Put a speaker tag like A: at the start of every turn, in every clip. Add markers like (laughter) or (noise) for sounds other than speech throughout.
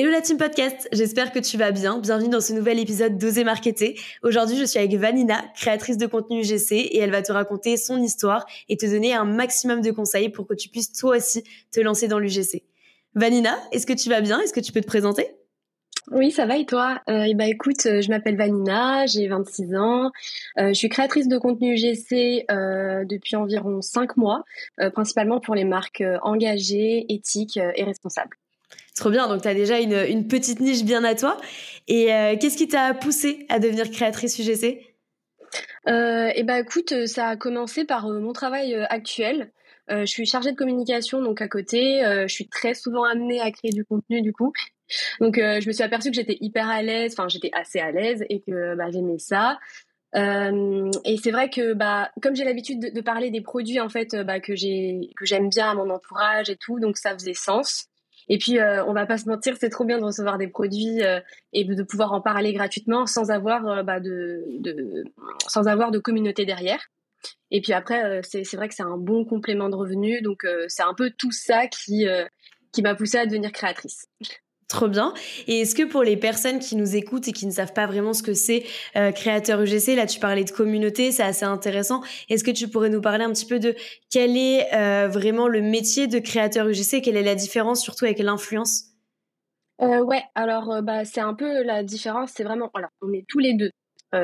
A: Hello la team podcast, j'espère que tu vas bien. Bienvenue dans ce nouvel épisode d'Oser Marketer. Aujourd'hui, je suis avec Vanina, créatrice de contenu UGC, et elle va te raconter son histoire et te donner un maximum de conseils pour que tu puisses toi aussi te lancer dans l'UGC. Vanina, est-ce que tu vas bien? Est-ce que tu peux te présenter?
B: Oui, ça va et toi? Euh, et bah écoute, euh, je m'appelle Vanina, j'ai 26 ans, euh, je suis créatrice de contenu UGC depuis environ 5 mois, principalement pour les marques engagées, éthiques et responsables.
A: Trop bien, donc tu as déjà une, petite niche bien à toi. Et euh, qu'est-ce qui t'a poussé à devenir créatrice UGC
B: euh, Et bah écoute, ça a commencé par euh, mon travail euh, actuel. Euh, je suis chargée de communication, donc à côté, je suis très souvent amenée à créer du contenu du coup. Donc je me suis aperçue que j'étais hyper à l'aise, enfin j'étais assez à l'aise et que bah, j'aimais ça. Euh, et c'est vrai que bah comme j'ai l'habitude de, parler des produits en fait bah, que j'aime bien à mon entourage et tout donc ça faisait sens et puis, euh, on va pas se mentir, c'est trop bien de recevoir des produits euh, et de pouvoir en parler gratuitement sans avoir euh, bah, de, de, sans avoir de communauté derrière. Et puis après, euh, c'est vrai que c'est un bon complément de revenus. Donc, euh, c'est un peu tout ça qui, qui m'a poussée à devenir créatrice.
A: Trop bien. Et est-ce que pour les personnes qui nous écoutent et qui ne savent pas vraiment ce que c'est euh, créateur UGC, là tu parlais de communauté, c'est assez intéressant. Est-ce que tu pourrais nous parler un petit peu de quel est euh, vraiment le métier de créateur UGC, quelle est la différence surtout avec l'influence?
B: Euh, Ouais, alors bah c'est un peu la différence, c'est vraiment, on est tous les deux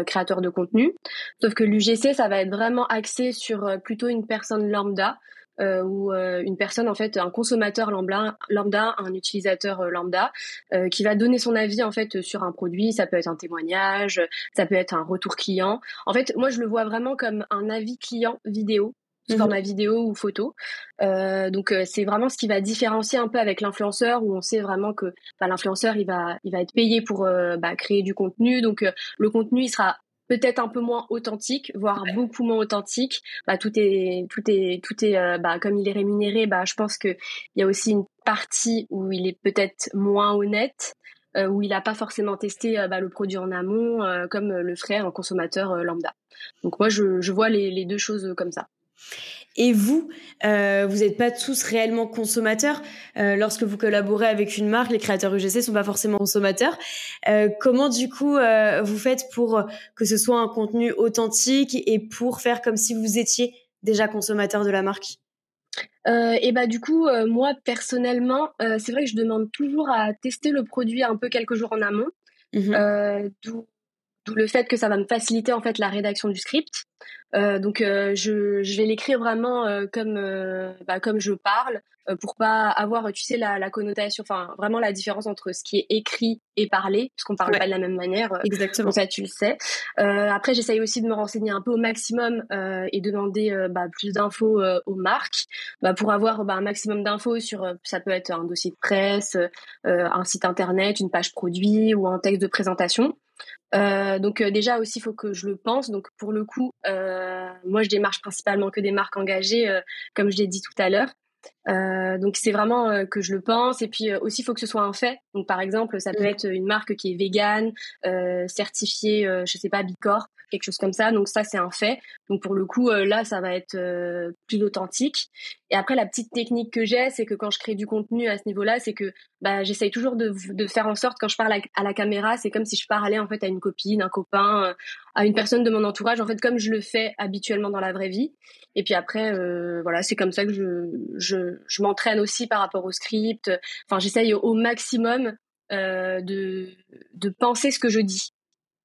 B: créateurs de contenu, sauf que l'UGC ça va être vraiment axé sur plutôt une personne lambda euh, ou euh, une personne en fait un consommateur lambda, lambda un utilisateur euh, lambda euh, qui va donner son avis en fait sur un produit ça peut être un témoignage ça peut être un retour client en fait moi je le vois vraiment comme un avis client vidéo sous format mmh. vidéo ou photo. Euh, donc c'est vraiment ce qui va différencier un peu avec l'influenceur où on sait vraiment que bah, l'influenceur il va il va être payé pour euh, bah, créer du contenu donc le contenu il sera peut-être un peu moins authentique, voire ouais. beaucoup moins authentique. Bah, tout est, tout est, tout est, euh, bah, comme il est rémunéré, bah, je pense que il y a aussi une partie où il est peut-être moins honnête, euh, où il n'a pas forcément testé euh, bah, le produit en amont, comme le ferait un consommateur lambda. Donc moi, je, je vois les, les deux choses comme ça.
A: Et vous, euh, vous n'êtes pas tous réellement consommateurs. Euh, lorsque vous collaborez avec une marque, les créateurs UGC sont pas forcément consommateurs. Euh, comment du coup vous faites pour que ce soit un contenu authentique et pour faire comme si vous étiez déjà consommateur de la marque?
B: Euh, et bah du coup, euh, moi personnellement, euh, c'est vrai que je demande toujours à tester le produit un peu quelques jours en amont, d'où D'où le fait que ça va me faciliter en fait la rédaction du script. Euh, donc euh, je, je, vais l'écrire vraiment euh, comme bah, comme je parle pour pas avoir tu sais la, la connotation enfin vraiment la différence entre ce qui est écrit et parlé parce qu'on parle ouais. pas de la même manière
A: exactement
B: ça tu le sais après j'essaye aussi de me renseigner un peu au maximum et demander bah, plus d'infos aux marques bah, pour avoir bah, un maximum d'infos sur ça peut être un dossier de presse un site internet une page produit ou un texte de présentation donc déjà aussi, il faut que je le pense. Donc pour le coup, euh, moi je démarche principalement que des marques engagées, euh, comme je l'ai dit tout à l'heure. Euh, donc c'est vraiment que je le pense. Et puis aussi, il faut que ce soit un fait. Donc par exemple, ça peut mmh. être une marque qui est végane, certifiée, je sais pas, Bicorp, quelque chose comme ça. Donc ça, c'est un fait. Donc pour le coup, là, ça va être plus authentique. Et après, la petite technique que j'ai, c'est que quand je crée du contenu à ce niveau-là, c'est que bah, j'essaye toujours de, de, faire en sorte, quand je parle à, à la caméra, c'est comme si je parlais en fait à une copine, un copain, euh, à une personne de mon entourage, en fait, comme je le fais habituellement dans la vraie vie. Et puis après, euh, voilà, c'est comme ça que je, je, je m'entraîne aussi par rapport au script. Enfin, j'essaye au maximum euh, de, de penser ce que je dis.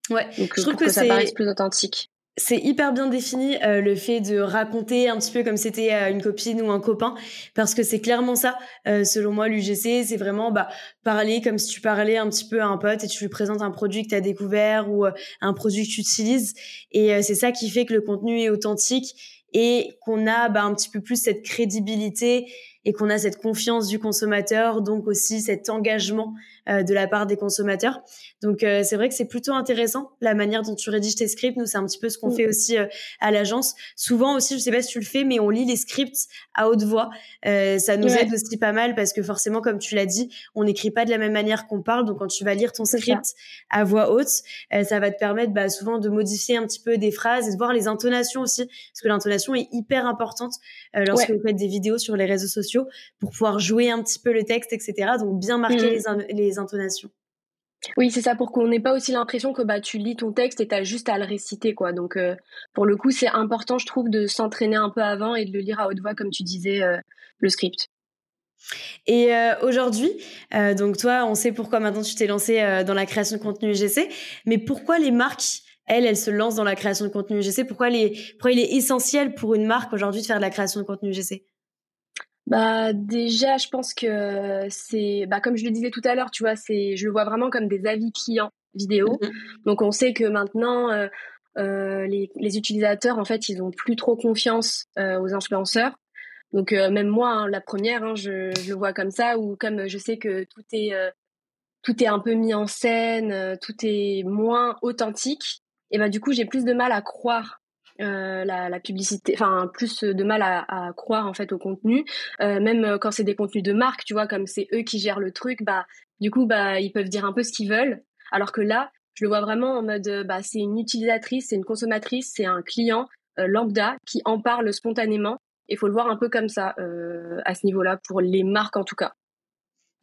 A: Ouais,
B: Donc, je trouve que, que ça paraisse plus authentique
A: c'est hyper bien défini euh, le fait de raconter un petit peu comme c'était euh, une copine ou un copain parce que c'est clairement ça. Euh, selon moi l'UGC c'est vraiment bah parler comme si tu parlais un petit peu à un pote et tu lui présentes un produit que tu as découvert ou euh, un produit que tu utilises. Et euh, c'est ça qui fait que le contenu est authentique et qu'on a bah, un petit peu plus cette crédibilité et qu'on a cette confiance du consommateur, donc aussi cet engagement euh, de la part des consommateurs. Donc euh, c'est vrai que c'est plutôt intéressant la manière dont tu rédiges tes scripts. Nous c'est un petit peu ce qu'on mm. fait aussi euh, à l'agence. Souvent aussi, je sais pas si tu le fais, mais on lit les scripts à haute voix. ça nous aide aussi pas mal parce que forcément, comme tu l'as dit, on n'écrit pas de la même manière qu'on parle. Donc quand tu vas lire ton script à voix haute, ça va te permettre bah, souvent de modifier un petit peu des phrases et de voir les intonations aussi, parce que l'intonation est hyper importante lorsque vous faites des vidéos sur les réseaux sociaux pour pouvoir jouer un petit peu le texte, etc. Donc bien marquer mm. les, les intonations.
B: Oui, c'est ça, pour qu'on n'ait pas aussi l'impression que bah, tu lis ton texte et tu as juste à le réciter. quoi. Donc, euh, pour le coup, c'est important, je trouve, de s'entraîner un peu avant et de le lire à haute voix, comme tu disais, euh, le script.
A: Et euh, aujourd'hui, donc toi, on sait pourquoi maintenant tu t'es lancé dans la création de contenu UGC, mais pourquoi les marques, elles, elles se lancent dans la création de contenu UGC pourquoi, les, pourquoi il est essentiel pour une marque aujourd'hui de faire de la création de contenu UGC
B: bah déjà, je pense que c'est, bah comme je le disais tout à l'heure, tu vois, c'est, je le vois vraiment comme des avis clients vidéo. Mmh Donc on sait que maintenant, euh, euh, les, les, utilisateurs, en fait, ils ont plus trop confiance euh, aux influenceurs. Donc même moi, hein, la première, hein, je, je, le vois comme ça, ou comme je sais que tout est tout est un peu mis en scène, tout est moins authentique. Et bah du coup, j'ai plus de mal à croire euh, la, la, publicité, enfin plus de mal à, croire en fait au contenu, euh, même quand c'est des contenus de marque, tu vois, comme c'est eux qui gèrent le truc, bah du coup bah ils peuvent dire un peu ce qu'ils veulent, alors que là je le vois vraiment en mode bah c'est une utilisatrice, c'est une consommatrice, c'est un client euh, lambda qui en parle spontanément. Il faut le voir un peu comme ça euh, à ce niveau-là pour les marques en tout cas.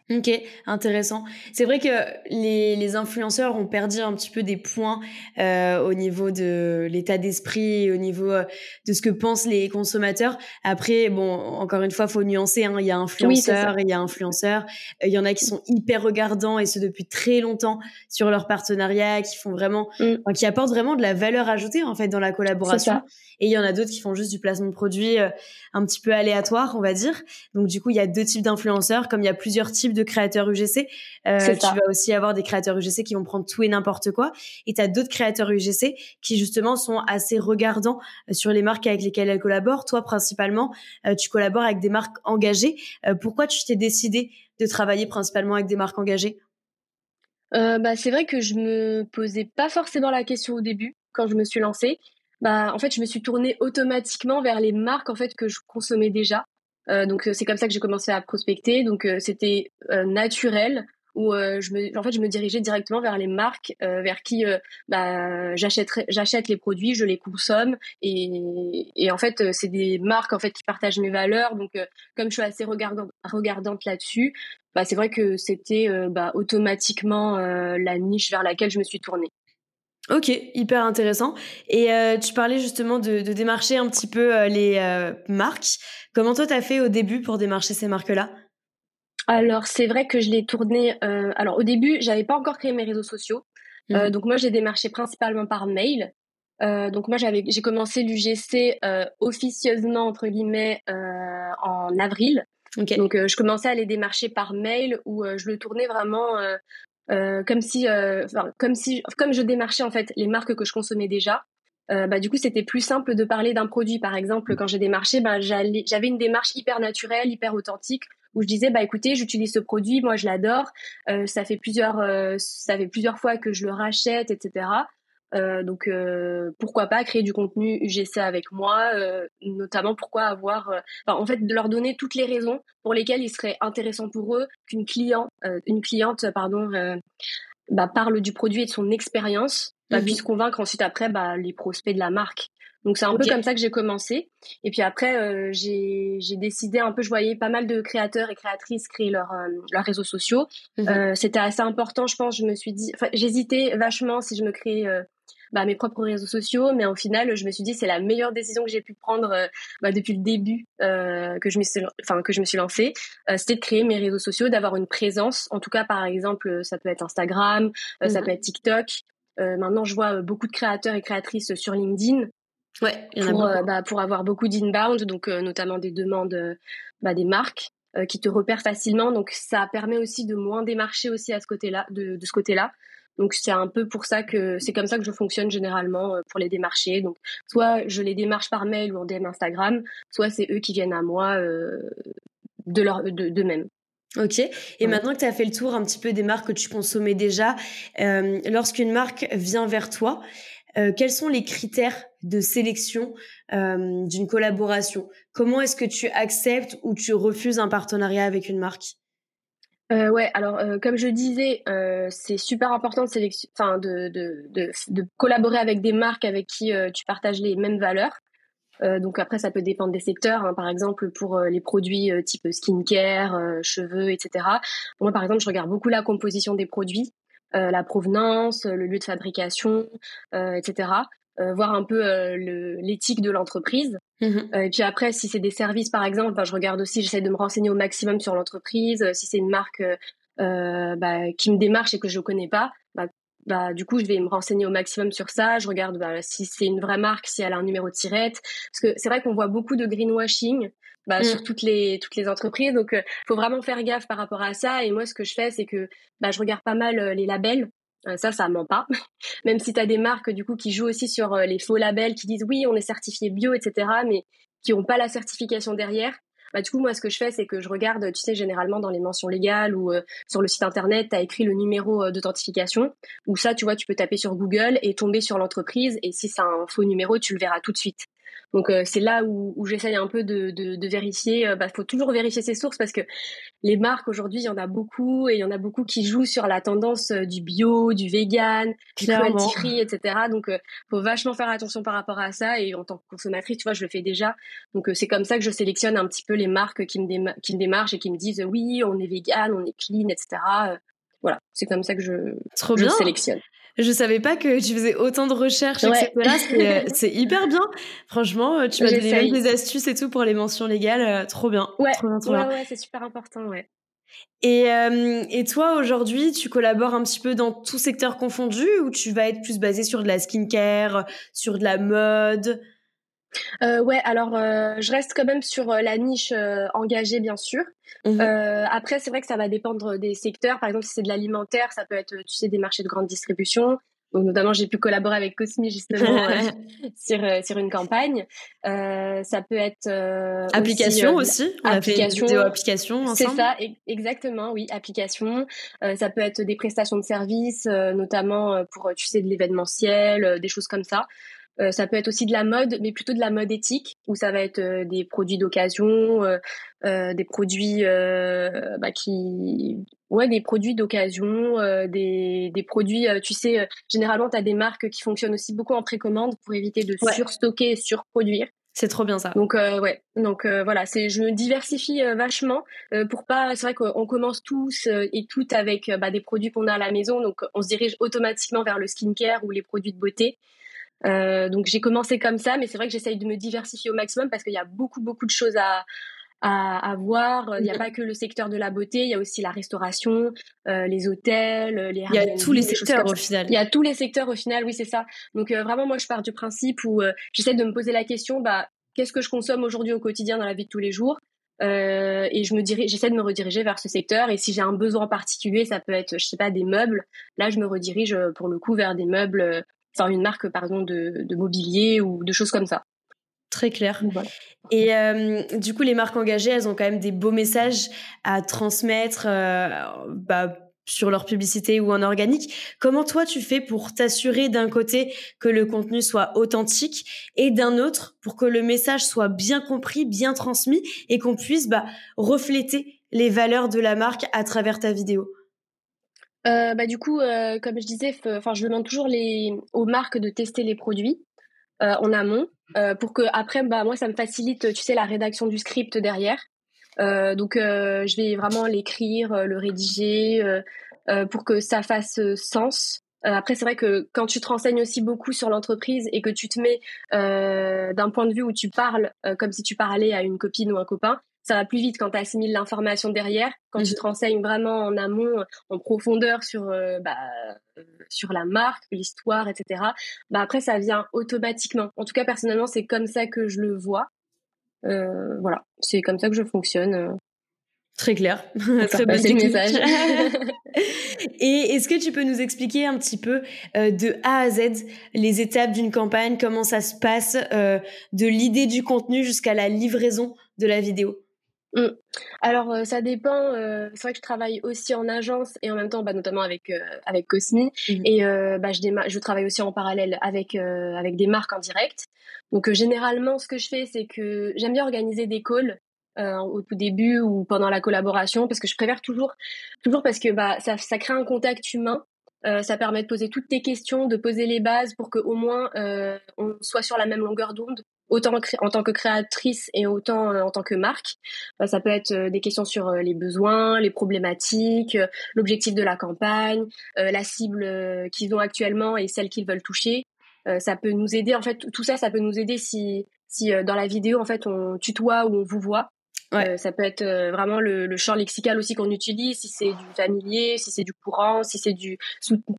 A: Ok, intéressant. C'est vrai que les, les, influenceurs ont perdu un petit peu des points euh, au niveau de l'état d'esprit, au niveau euh, de ce que pensent les consommateurs. Après, bon, encore une fois, faut nuancer. Hein. Il y a influenceurs, il y a influenceurs. Il y en a qui sont hyper regardants et ce depuis très longtemps sur leur partenariat, qui font vraiment, mm. qui apportent vraiment de la valeur ajoutée en fait dans la collaboration. Et il y en a d'autres qui font juste du placement de produits euh, un petit peu aléatoire, on va dire. Donc du coup, il y a deux types d'influenceurs, comme il y a plusieurs types de créateurs UGC. Euh, tu vas aussi avoir des créateurs UGC qui vont prendre tout et n'importe quoi. Et tu as d'autres créateurs UGC qui justement sont assez regardants euh, sur les marques avec lesquelles elles collaborent. Toi, principalement, euh, tu collabores avec des marques engagées. pourquoi tu t'es décidé de travailler principalement avec des marques engagées?
B: Bah, c'est vrai que je me posais pas forcément la question au début quand je me suis lancée. Bah, en fait, je me suis tournée automatiquement vers les marques en fait que je consommais déjà. Euh, donc euh, c'est comme ça que j'ai commencé à prospecter. Donc euh, c'était naturel où je me, en fait je me dirigeais directement vers les marques vers qui bah, j'achète les produits, je les consomme et, et en fait c'est des marques en fait qui partagent mes valeurs. Donc comme je suis assez regardante, regardante là-dessus, bah, c'est vrai que c'était bah, automatiquement la niche vers laquelle je me suis tournée.
A: Ok, hyper intéressant. Et euh, tu parlais justement de, de, démarcher un petit peu euh, les euh, marques. Comment toi t'as fait au début pour démarcher ces marques-là?
B: Alors c'est vrai que je l'ai tourné. alors au début, j'avais pas encore créé mes réseaux sociaux, mmh. donc moi j'ai démarché principalement par mail. donc moi j'avais j'ai commencé l'UGC officieusement entre guillemets en avril. Donc je commençais à les démarcher par mail où je le tournais vraiment euh, comme si, euh, comme si, comme je démarchais en fait les marques que je consommais déjà. Euh, bah, du coup, c'était plus simple de parler d'un produit. Par exemple, quand j'ai démarché, bah, j'avais une démarche hyper naturelle, hyper authentique, où je disais, bah écoutez, j'utilise ce produit, moi je l'adore, euh, ça fait plusieurs, ça fait plusieurs fois que je le rachète, etc. Euh, donc euh, pourquoi pas créer du contenu UGC avec moi, euh, notamment pourquoi avoir, en fait de leur donner toutes les raisons pour lesquelles il serait intéressant pour eux qu'une client, une cliente pardon, bah, parle du produit et de son expérience, bah, mhm. puisse convaincre ensuite après bah, les prospects de la marque. Donc c'est un peu comme ça que j'ai commencé. Et puis après, j'ai décidé un peu, je voyais pas mal de créateurs et créatrices créer leurs leurs réseaux sociaux. Mhm. C'était assez important, je pense. Je me suis dit, j'hésitais vachement si je me créais bah, mes propres réseaux sociaux, mais au final, je me suis dit c'est la meilleure décision que j'ai pu prendre euh, bah, depuis le début euh, que je me suis, enfin que je me suis lancée, euh, c'était de créer mes réseaux sociaux, d'avoir une présence. En tout cas, par exemple, ça peut être Instagram, ça mhm. peut être TikTok. maintenant, je vois beaucoup de créateurs et créatrices sur LinkedIn.
A: Ouais,
B: pour, bah, pour avoir beaucoup d'inbound, donc notamment des demandes bah, des marques qui te repèrent facilement. Donc ça permet aussi de moins démarcher aussi à ce côté-là, de, de ce côté-là. Donc c'est un peu pour ça que c'est comme ça que je fonctionne généralement euh, pour les démarcher. Donc soit je les démarche par mail ou en DM Instagram, soit c'est eux qui viennent à moi euh, de leur de, même.
A: Ok. Et maintenant que tu as fait le tour un petit peu des marques que tu consommais déjà, euh, lorsqu'une marque vient vers toi, euh, quels sont les critères de sélection euh, d'une collaboration? Comment est-ce que tu acceptes ou tu refuses un partenariat avec une marque?
B: Euh, ouais, alors euh, comme je disais, euh, c'est super important de, sélection, de, de, de, de, collaborer avec des marques avec qui euh, tu partages les mêmes valeurs. Euh, donc après, ça peut dépendre des secteurs. Hein. Par exemple, pour les produits type skincare, cheveux, etc. Moi, par exemple, je regarde beaucoup la composition des produits, la provenance, le lieu de fabrication, etc. Euh, voir un peu euh, l'éthique de l'entreprise. Mmh euh, et puis après, si c'est des services, par exemple, ben, je regarde aussi, j'essaie de me renseigner au maximum sur l'entreprise. si c'est une marque bah, qui me démarche et que je ne connais pas, bah, bah, du coup, je vais me renseigner au maximum sur ça. Je regarde bah, si c'est une vraie marque, si elle a un numéro de tirette. Parce que c'est vrai qu'on voit beaucoup de greenwashing bah, mmh. sur toutes les toutes les entreprises. Donc, il faut vraiment faire gaffe par rapport à ça. Et moi, ce que je fais, c'est que bah, je regarde pas mal les labels. Euh, ça, ça ment pas. (laughs) Même si tu as des marques du coup qui jouent aussi sur euh, les faux labels, qui disent oui, on est certifié bio, etc., mais qui n'ont pas la certification derrière. Bah, du coup, moi, ce que je fais, c'est que je regarde, tu sais, généralement dans les mentions légales ou euh, sur le site internet, tu as écrit le numéro d'authentification. Ou ça, tu vois, tu peux taper sur Google et tomber sur l'entreprise. Et si c'est un faux numéro, tu le verras tout de suite. Donc euh, c'est là où, où j'essaye un peu de, de, de vérifier. Il euh, bah, faut toujours vérifier ses sources parce que les marques aujourd'hui, il y en a beaucoup et il y en a beaucoup qui jouent sur la tendance euh, du bio, du vegan, du cruelty free, etc. Donc faut vachement faire attention par rapport à ça. Et en tant que consommatrice, tu vois, je le fais déjà. Donc c'est comme ça que je sélectionne un petit peu les marques qui me, qui me démarchent et qui me disent oui, on est vegan, on est clean, etc. Voilà, c'est comme ça que je, je sélectionne.
A: Je savais pas que tu faisais autant de recherches, etc. Euh, (laughs) c'est hyper bien. Franchement, euh, tu m'as donné des astuces et tout pour les mentions légales. Euh, trop bien.
B: Ouais,
A: trop bien,
B: trop ouais, ouais c'est super important, ouais.
A: Et, et toi, aujourd'hui, tu collabores un petit peu dans tout secteur confondu ou tu vas être plus basé sur de la skincare, sur de la mode?
B: Euh, ouais, alors euh, je reste quand même sur euh, la niche engagée, bien sûr. Mmh après, c'est vrai que ça va dépendre des secteurs. Par exemple, si c'est de l'alimentaire, ça peut être, tu sais, des marchés de grande distribution. Donc, notamment, j'ai pu collaborer avec Cosmi justement (laughs) (laughs) sur sur une campagne. ça peut être
A: application aussi. On application, a application
B: C'est ça, exactement. Oui, application. ça peut être des prestations de services, notamment pour, tu sais, de l'événementiel, des choses comme ça. Euh, ça peut être aussi de la mode, mais plutôt de la mode éthique, où ça va être euh, des produits d'occasion, euh, des produits bah, qui, ouais, des produits d'occasion, des, des produits, tu sais, généralement tu as des marques qui fonctionnent aussi beaucoup en précommande pour éviter de surstocker et surproduire.
A: C'est trop bien ça.
B: Donc ouais, donc voilà, c'est je me diversifie vachement pour pas. C'est vrai qu'on commence tous et toutes avec bah, des produits qu'on a à la maison, donc on se dirige automatiquement vers le skincare ou les produits de beauté. Euh, donc j'ai commencé comme ça, mais c'est vrai que j'essaye de me diversifier au maximum parce qu'il y a beaucoup beaucoup de choses à à, à voir. Il n'y a pas que le secteur de la beauté, il y a aussi la restauration, euh, les hôtels, les
A: Il y a tous les secteurs au final.
B: Il y a tous les secteurs au final, oui c'est ça. Donc euh, vraiment moi je pars du principe où euh, j'essaie de me poser la question, bah qu'est-ce que je consomme aujourd'hui au quotidien dans la vie de tous les jours? Euh, et je me dirige, j'essaie de me rediriger vers ce secteur. Et si j'ai un besoin particulier, ça peut être, je sais pas, des meubles. Là, je me redirige pour le coup vers des meubles enfin une marque pardon de, de, mobilier ou de choses comme ça.
A: Très clair. Et euh, du coup, les marques engagées, elles ont quand même des beaux messages à transmettre euh, bah, sur leur publicité ou en organique. Comment toi, tu fais pour t'assurer d'un côté que le contenu soit authentique et d'un autre pour que le message soit bien compris, bien transmis et qu'on puisse bah, refléter les valeurs de la marque à travers ta vidéo?
B: Euh, bah, du coup, euh, comme je disais, je demande toujours les, aux marques de tester les produits euh, en amont pour que après, bah, moi, ça me facilite, tu sais, la rédaction du script derrière. donc, je vais vraiment l'écrire, le rédiger pour que ça fasse sens. après, c'est vrai que quand tu te renseignes aussi beaucoup sur l'entreprise et que tu te mets d'un point de vue où tu parles comme si tu parlais à une copine ou un copain, ça va plus vite quand tu assimiles l'information derrière, quand tu mhm. te renseignes vraiment en amont, en profondeur sur euh, bah, euh, sur la marque, l'histoire, etc. Bah après ça vient automatiquement. En tout cas personnellement c'est comme ça que je le vois. Euh, voilà, c'est comme ça que je fonctionne.
A: Très clair, (laughs) très bon message. (laughs) Et est-ce que tu peux nous expliquer un petit peu de A à Z les étapes d'une campagne, comment ça se passe, de l'idée du contenu jusqu'à la livraison de la vidéo?
B: Mmh. Alors euh, ça dépend. Euh, c'est vrai que je travaille aussi en agence et en même temps, bah, notamment avec euh, avec Cosmi. Mmh. Et bah, je, je travaille aussi en parallèle avec avec des marques en direct. Donc généralement, ce que je fais, c'est que j'aime bien organiser des calls au tout début ou pendant la collaboration parce que je préfère toujours toujours parce que bah ça ça crée un contact humain. ça permet de poser toutes tes questions, de poser les bases pour que au moins on soit sur la même longueur d'onde autant en tant que créatrice et autant euh, en tant que marque. Euh, ça peut être euh, des questions sur les besoins, les problématiques, l'objectif de la campagne, la cible qu'ils ont actuellement et celle qu'ils veulent toucher. ça peut nous aider en fait tout ça ça peut nous aider si si dans la vidéo en fait on tutoie ou on vous voit Ouais. ça peut être vraiment le, le, champ lexical aussi qu'on utilise, si c'est du familier, si c'est du courant, si c'est du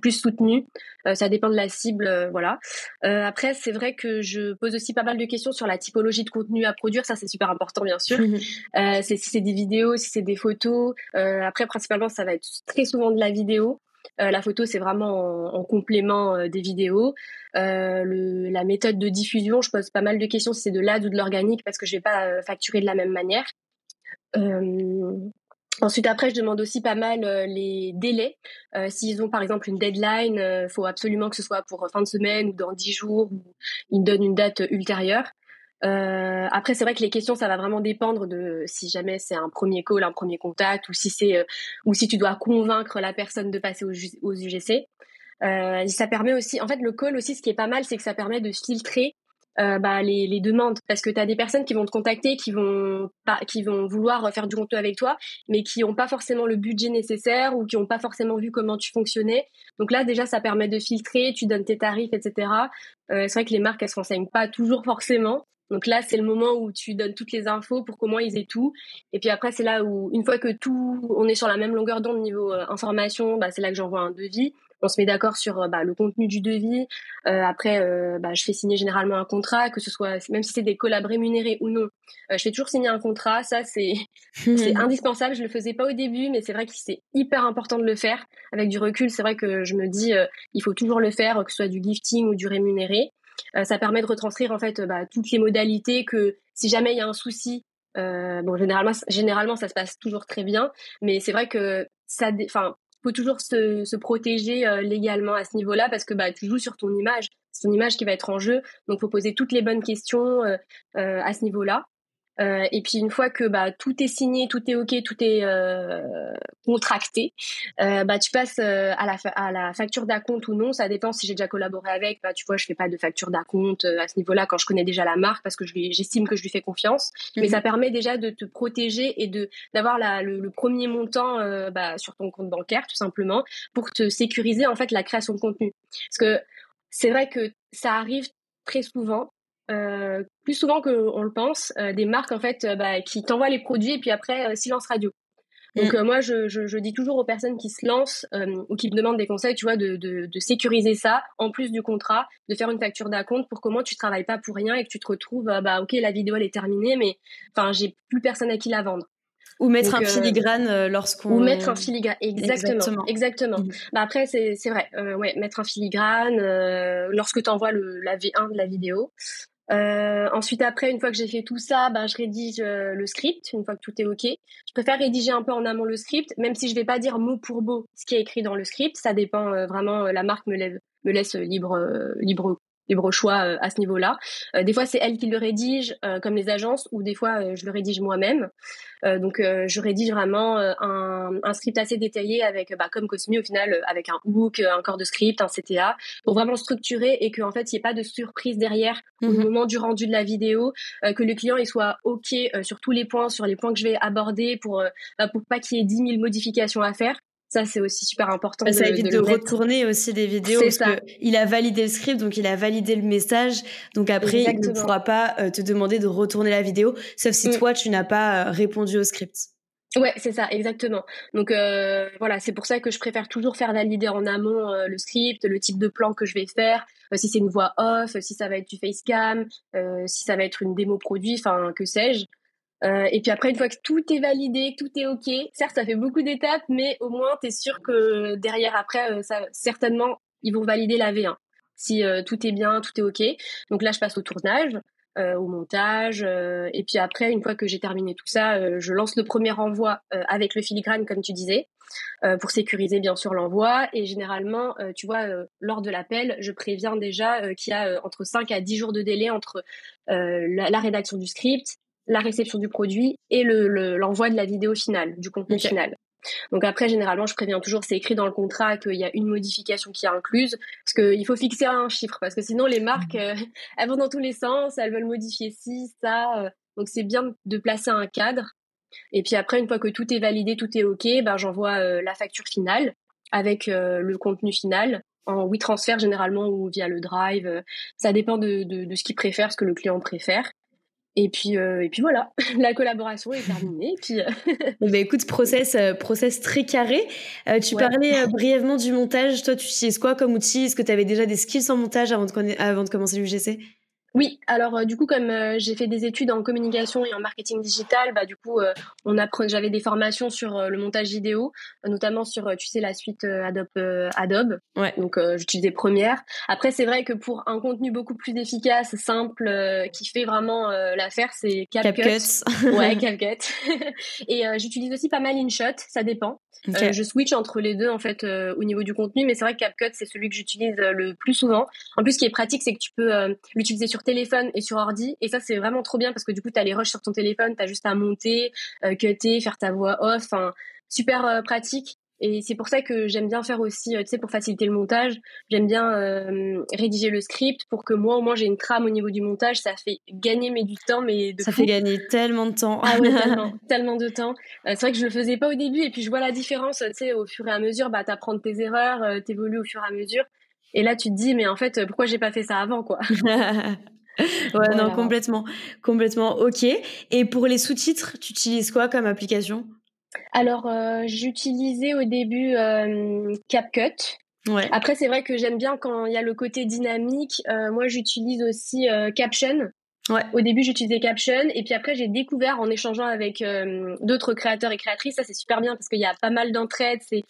B: plus soutenu. ça dépend de la cible, voilà. après, c'est vrai que je pose aussi pas mal de questions sur la typologie de contenu à produire. Ça, c'est super important, bien sûr. Mmh c'est si c'est des vidéos, si c'est des photos. après, principalement, ça va être très souvent de la vidéo. Euh, la photo, c'est vraiment en, complément euh, des vidéos. Euh, la méthode de diffusion, je pose pas mal de questions si c'est de l'ad ou de l'organique parce que je vais pas facturer de la même manière. Ensuite, après, je demande aussi pas mal les délais. S'ils ont par exemple une deadline, il faut absolument que ce soit pour fin de semaine ou dans dix jours, ou ils me donnent une date ultérieure. Euh, après, c'est vrai que les questions, ça va vraiment dépendre de si jamais c'est un premier call, un premier contact, ou si c'est euh, ou si tu dois convaincre la personne de passer aux, UGC. Euh, ça permet aussi, en fait, le call aussi, ce qui est pas mal, c'est que ça permet de filtrer euh, bah, les, les, demandes. Parce que tu as des personnes qui vont te contacter qui vont pas qui vont vouloir faire du contenu avec toi mais qui n'ont pas forcément le budget nécessaire ou qui n'ont pas forcément vu comment tu fonctionnais. Donc là déjà ça permet de filtrer tu donnes tes tarifs etc euh, c'est vrai que les marques elles se renseignent pas toujours forcément donc là, c'est le moment où tu donnes toutes les infos pour qu'au moins ils aient tout. Et puis après, c'est là où, une fois que tout, on est sur la même longueur d'onde niveau euh, information, bah, c'est là que j'envoie un devis. On se met d'accord sur euh, bah, le contenu du devis. Euh, après, bah, je fais signer généralement un contrat, que ce soit même si c'est des collabs rémunérés ou non. je fais toujours signer un contrat. Ça, c'est (laughs) c'est indispensable. Je le faisais pas au début, mais c'est vrai que c'est hyper important de le faire. Avec du recul, c'est vrai que je me dis, il faut toujours le faire, que ce soit du gifting ou du rémunéré. Euh, ça permet de retranscrire en fait bah, toutes les modalités que si jamais il y a un souci, euh, bon généralement généralement ça se passe toujours très bien, mais c'est vrai que ça, enfin faut toujours se, se protéger euh, légalement à ce niveau-là parce que bah tu joues sur ton image, c'est ton image qui va être en jeu, donc faut poser toutes les bonnes questions à ce niveau-là. Euh, et puis une fois que bah, tout est signé, tout est ok, tout est euh, contracté, euh, bah, tu passes euh, à, la à la facture d'acompte ou non. Ça dépend si j'ai déjà collaboré avec. Bah, tu vois, je fais pas de facture d'acompte euh, à ce niveau-là quand je connais déjà la marque parce que j'estime que je lui fais confiance. Mais mhm. ça permet déjà de te protéger et de d'avoir le, le, premier montant bah, sur ton compte bancaire tout simplement pour te sécuriser en fait la création de contenu. Parce que c'est vrai que ça arrive très souvent euh, plus souvent qu'on le pense, euh, des marques en fait euh, bah, qui t'envoient les produits et puis après silence radio. Donc mm. moi je, je, je, dis toujours aux personnes qui se lancent ou qui me demandent des conseils, tu vois, de, de, de, sécuriser ça en plus du contrat, de faire une facture d'acompte pour comment tu travailles pas pour rien et que tu te retrouves bah ok la vidéo elle est terminée mais enfin j'ai plus personne à qui la vendre.
A: Ou mettre un filigrane lorsqu'on.
B: Ou mettre un filigrane, exactement, exactement. Mm. Bah après c'est c'est vrai, ouais, mettre un filigrane lorsque tu envoies le la V1 de la vidéo. Euh, ensuite, après, une fois que j'ai fait tout ça, ben, je rédige euh, le script, une fois que tout est OK. Je préfère rédiger un peu en amont le script, même si je vais pas dire mot pour mot ce qui est écrit dans le script. Ça dépend euh, vraiment, la marque me, lève, me laisse libre, libre libre choix euh, à ce niveau-là. Euh, des fois, c'est elle qui le rédige, euh, comme les agences, ou des fois, je le rédige moi-même. donc, je rédige vraiment un, un, script assez détaillé avec, bah, comme Cosmi, au final, avec un hook, un corps de script, un CTA, pour vraiment structurer et qu'en fait, il n'y ait pas de surprise derrière au mhm. moment du rendu de la vidéo, que le client il soit OK sur tous les points, sur les points que je vais aborder pour, bah, pour pas qu'il y ait 10 000 modifications à faire. Ça, c'est aussi super important.
A: Bah, ça évite de, retourner aussi des vidéos parce il a validé le script, donc il a validé le message. Donc après, il ne pourra pas euh, te demander de retourner la vidéo, sauf si mm. toi, tu n'as pas euh, répondu au script.
B: Ouais, c'est ça, exactement. Donc euh, voilà, c'est pour ça que je préfère toujours faire valider en amont le script, le type de plan que je vais faire, si c'est une voix off, si ça va être du facecam, si ça va être une démo produit, enfin que sais-je. Euh, et puis après, une fois que tout est validé, tout est OK, certes, ça fait beaucoup d'étapes, mais au moins, tu es sûr que derrière, après, euh, ça, certainement, ils vont valider la V1. Si euh, tout est bien, tout est OK. Donc là, je passe au tournage. au montage. et puis après, une fois que j'ai terminé tout ça, je lance le premier envoi avec le filigrane, comme tu disais. pour sécuriser bien sûr l'envoi. Et généralement, tu vois, lors de l'appel, je préviens déjà qu'il y a entre 5 à 10 jours de délai entre la, rédaction du script, la réception du produit et l'envoi de la vidéo finale, du contenu final. Donc après, généralement, je préviens toujours, c'est écrit dans le contrat qu'il y a une modification qui est incluse, parce qu'il faut fixer un chiffre, parce que sinon les marques, mmh. euh, (laughs) elles vont dans tous les sens, elles veulent modifier ci, ça. Euh. donc c'est bien de placer un cadre. Et puis après, une fois que tout est validé, tout est OK, ben, j'envoie euh, la facture finale avec le contenu final en WeTransfer généralement ou via le Drive. ça dépend de, de ce qu'il préfère, ce que le client préfère. Et puis, euh, et puis voilà, (laughs) la collaboration est terminée. Et puis, euh,
A: bah, écoute, process, euh, process très carré. tu parlais (laughs) brièvement du montage. Toi, tu utilises quoi comme outil? Est-ce que tu avais déjà des skills en montage avant de, avant de commencer l'UGC
B: oui, alors euh, du coup, comme euh, j'ai fait des études en communication et en marketing digital, bah du coup, euh, on apprend, j'avais des formations sur le montage vidéo, notamment sur, tu sais, la suite Adobe. Adobe.
A: Ouais.
B: Donc, j'utilisais Premiere. Après, c'est vrai que pour un contenu beaucoup plus efficace, simple, qui fait vraiment l'affaire, c'est CapCut.
A: CapCut. (laughs)
B: ouais, CapCut. (laughs) et j'utilise aussi pas mal InShot, ça dépend. je switch entre les deux en fait au niveau du contenu, mais c'est vrai que CapCut c'est celui que j'utilise le plus souvent. En plus, ce qui est pratique, c'est que tu peux l'utiliser sur téléphone et sur ordi. Et ça, c'est vraiment trop bien parce que du coup, tu as les rushs sur ton téléphone, tu as juste à monter, euh, cutter, faire ta voix off. Enfin, super euh, pratique. Et c'est pour ça que j'aime bien faire aussi, euh, tu sais, pour faciliter le montage, j'aime bien euh, rédiger le script pour que moi, au moins, j'ai une trame au niveau du montage. Ça fait gagner mais du temps, mais de
A: Ça fait gagner tellement de temps.
B: Ah ouais, tellement, (laughs) tellement de temps. c'est vrai que je le faisais pas au début, et puis je vois la différence, tu sais, au fur et à mesure, bah, t'apprends tes erreurs, t'évolues au fur et à mesure. Et là, tu te dis, mais en fait, pourquoi j'ai pas fait ça avant, quoi? (laughs)
A: ouais, non, complètement. Complètement. OK. Et pour les sous-titres, tu utilises quoi comme application?
B: Alors, euh, j'utilisais au début euh, CapCut.
A: Ouais.
B: Après, c'est vrai que j'aime bien quand il y a le côté dynamique. Euh, moi, j'utilise aussi Caption.
A: Ouais.
B: Au début, j'utilisais Caption et puis après, j'ai découvert en échangeant avec d'autres créateurs et créatrices. Ça, c'est super bien parce qu'il y a pas mal d'entraide. C'est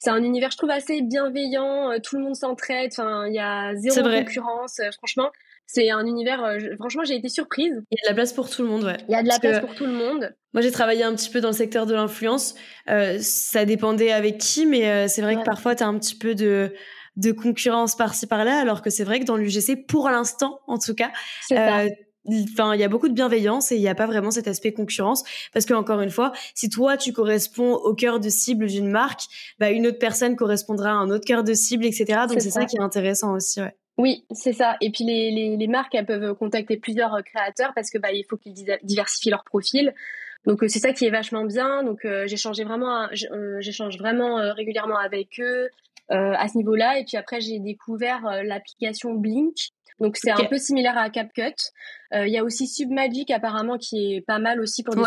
B: c'est un univers, je trouve, assez bienveillant. tout le monde s'entraide. Enfin, il y a zéro concurrence. franchement, c'est un univers, euh, franchement, j'ai été surprise.
A: Il y a de la place pour tout le monde, ouais.
B: Il y a de la place pour tout le monde.
A: Moi, j'ai travaillé un petit peu dans le secteur de l'influence. Euh, ça dépendait avec qui, mais euh, c'est vrai que parfois, tu as un petit peu de, de concurrence par-ci par-là, alors que c'est vrai que dans l'UGC, pour l'instant, en tout cas, Enfin, il y a beaucoup de bienveillance et il n'y a pas vraiment cet aspect concurrence parce que encore une fois, si toi tu corresponds au cœur de cible d'une marque, bah une autre personne correspondra à un autre cœur de cible, etc. Donc c'est ça. ça. qui est intéressant aussi. Ouais.
B: Oui, c'est ça. Et puis les, les, marques, elles peuvent contacter plusieurs euh, créateurs parce que bah, il faut qu'ils diversifient leur profil. Donc euh, c'est ça qui est vachement bien. Donc euh, j'échange vraiment, j'échange vraiment régulièrement avec eux à ce niveau-là. Et puis après j'ai découvert l'application Blink. Donc c'est un peu similaire à CapCut. Il y a aussi Submagic apparemment qui est pas mal aussi pour des,